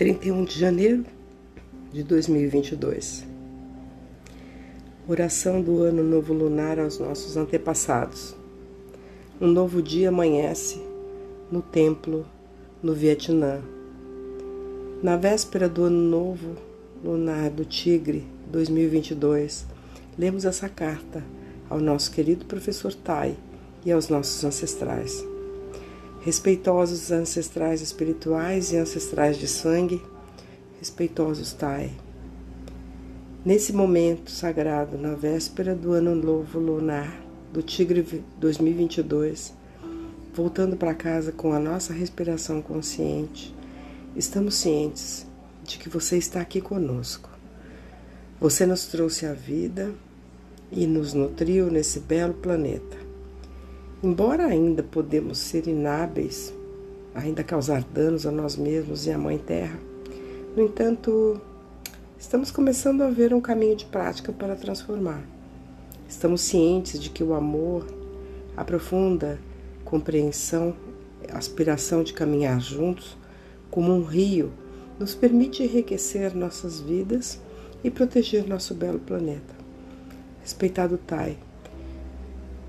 31 de janeiro de 2022. Oração do Ano Novo Lunar aos nossos antepassados. Um novo dia amanhece no templo no Vietnã. Na véspera do Ano Novo Lunar do Tigre 2022, lemos essa carta ao nosso querido professor Tai e aos nossos ancestrais respeitosos ancestrais espirituais e ancestrais de sangue, respeitosos Tai. Nesse momento sagrado, na véspera do Ano Novo Lunar do Tigre 2022, voltando para casa com a nossa respiração consciente, estamos cientes de que você está aqui conosco. Você nos trouxe a vida e nos nutriu nesse belo planeta. Embora ainda podemos ser inábeis, ainda causar danos a nós mesmos e à Mãe Terra, no entanto, estamos começando a ver um caminho de prática para transformar. Estamos cientes de que o amor, a profunda compreensão, aspiração de caminhar juntos, como um rio, nos permite enriquecer nossas vidas e proteger nosso belo planeta. Respeitado Tai,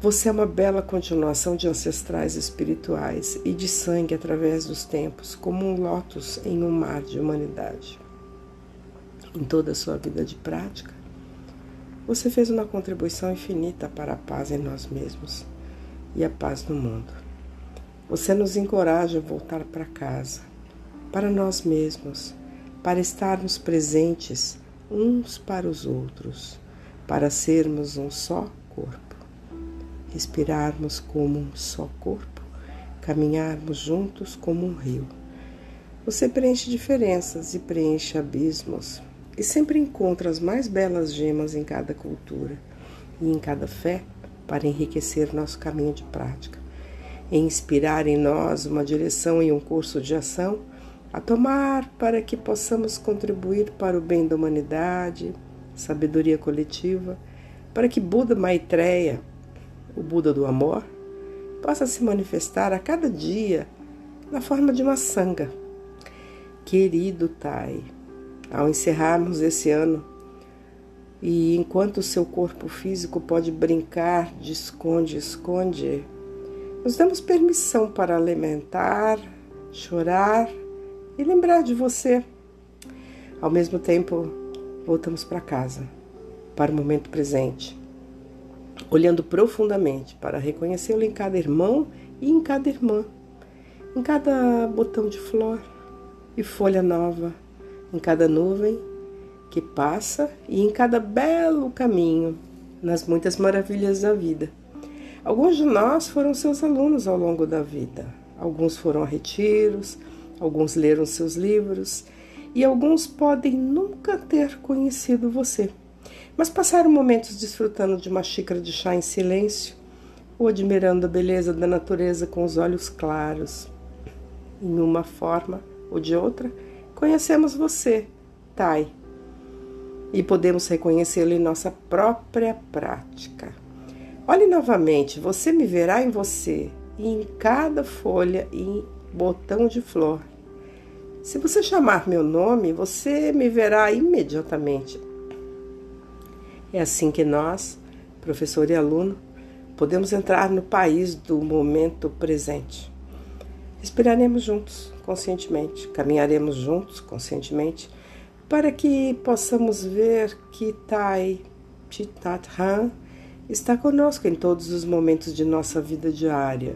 você é uma bela continuação de ancestrais espirituais e de sangue através dos tempos, como um lótus em um mar de humanidade. Em toda a sua vida de prática, você fez uma contribuição infinita para a paz em nós mesmos e a paz no mundo. Você nos encoraja a voltar para casa, para nós mesmos, para estarmos presentes uns para os outros, para sermos um só corpo respirarmos como um só corpo, caminharmos juntos como um rio. Você preenche diferenças e preenche abismos e sempre encontra as mais belas gemas em cada cultura e em cada fé para enriquecer nosso caminho de prática, e inspirar em nós uma direção e um curso de ação a tomar para que possamos contribuir para o bem da humanidade, sabedoria coletiva, para que Buda Maitreya o Buda do amor, possa se manifestar a cada dia na forma de uma sanga. Querido Tai, ao encerrarmos esse ano, e enquanto o seu corpo físico pode brincar de esconde-esconde, nos damos permissão para alimentar, chorar e lembrar de você. Ao mesmo tempo, voltamos para casa, para o momento presente olhando profundamente para reconhecê-lo em cada irmão e em cada irmã, em cada botão de flor e folha nova, em cada nuvem que passa e em cada belo caminho, nas muitas maravilhas da vida. Alguns de nós foram seus alunos ao longo da vida, alguns foram a retiros, alguns leram seus livros e alguns podem nunca ter conhecido você mas passaram momentos desfrutando de uma xícara de chá em silêncio ou admirando a beleza da natureza com os olhos claros. Em uma forma ou de outra, conhecemos você, Tai, e podemos reconhecê-lo em nossa própria prática. Olhe novamente, você me verá em você, e em cada folha e botão de flor. Se você chamar meu nome, você me verá imediatamente é assim que nós, professor e aluno, podemos entrar no país do momento presente. Respiraremos juntos, conscientemente, caminharemos juntos, conscientemente, para que possamos ver que Tai Chitat Han está conosco em todos os momentos de nossa vida diária.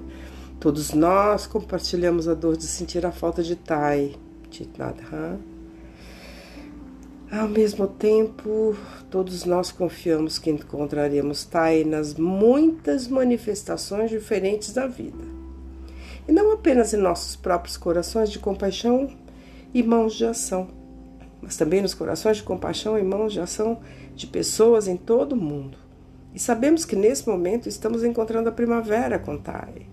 Todos nós compartilhamos a dor de sentir a falta de Tai Chitat Han ao mesmo tempo, todos nós confiamos que encontraremos Tai nas muitas manifestações diferentes da vida. E não apenas em nossos próprios corações de compaixão e mãos de ação, mas também nos corações de compaixão e mãos de ação de pessoas em todo o mundo. E sabemos que nesse momento estamos encontrando a primavera com Tai.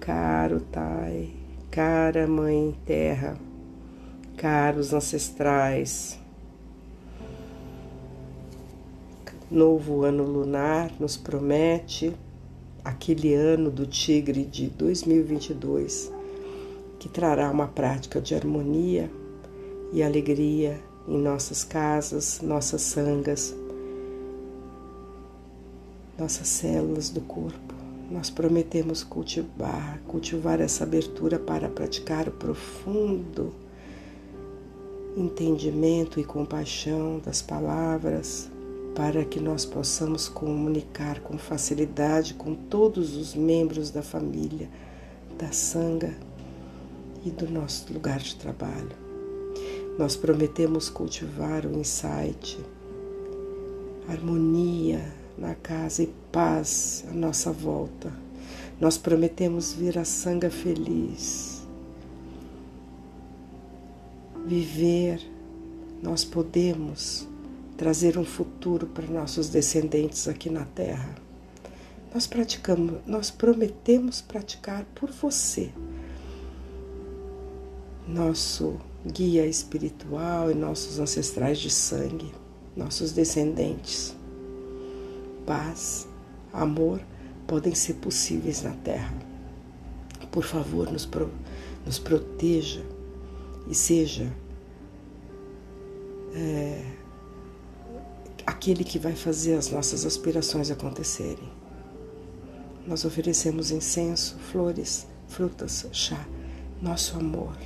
Caro Tai, cara Mãe Terra, caros ancestrais, novo ano lunar nos promete aquele ano do tigre de 2022 que trará uma prática de harmonia, e alegria em nossas casas, nossas sangas, nossas células do corpo. Nós prometemos cultivar, cultivar essa abertura para praticar o profundo entendimento e compaixão das palavras, para que nós possamos comunicar com facilidade com todos os membros da família, da sanga e do nosso lugar de trabalho. Nós prometemos cultivar o insight, harmonia na casa e paz à nossa volta. Nós prometemos vir a sanga feliz. Viver, nós podemos trazer um futuro para nossos descendentes aqui na terra. Nós praticamos, nós prometemos praticar por você. Nosso guia espiritual e nossos ancestrais de sangue, nossos descendentes paz, amor podem ser possíveis na terra. Por favor, nos, pro, nos proteja e seja é, aquele que vai fazer as nossas aspirações acontecerem. Nós oferecemos incenso, flores, frutas, chá, nosso amor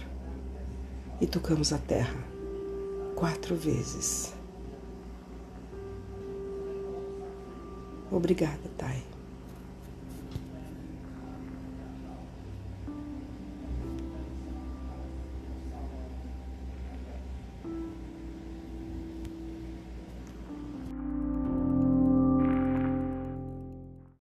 e tocamos a terra quatro vezes. Obrigada, Thay.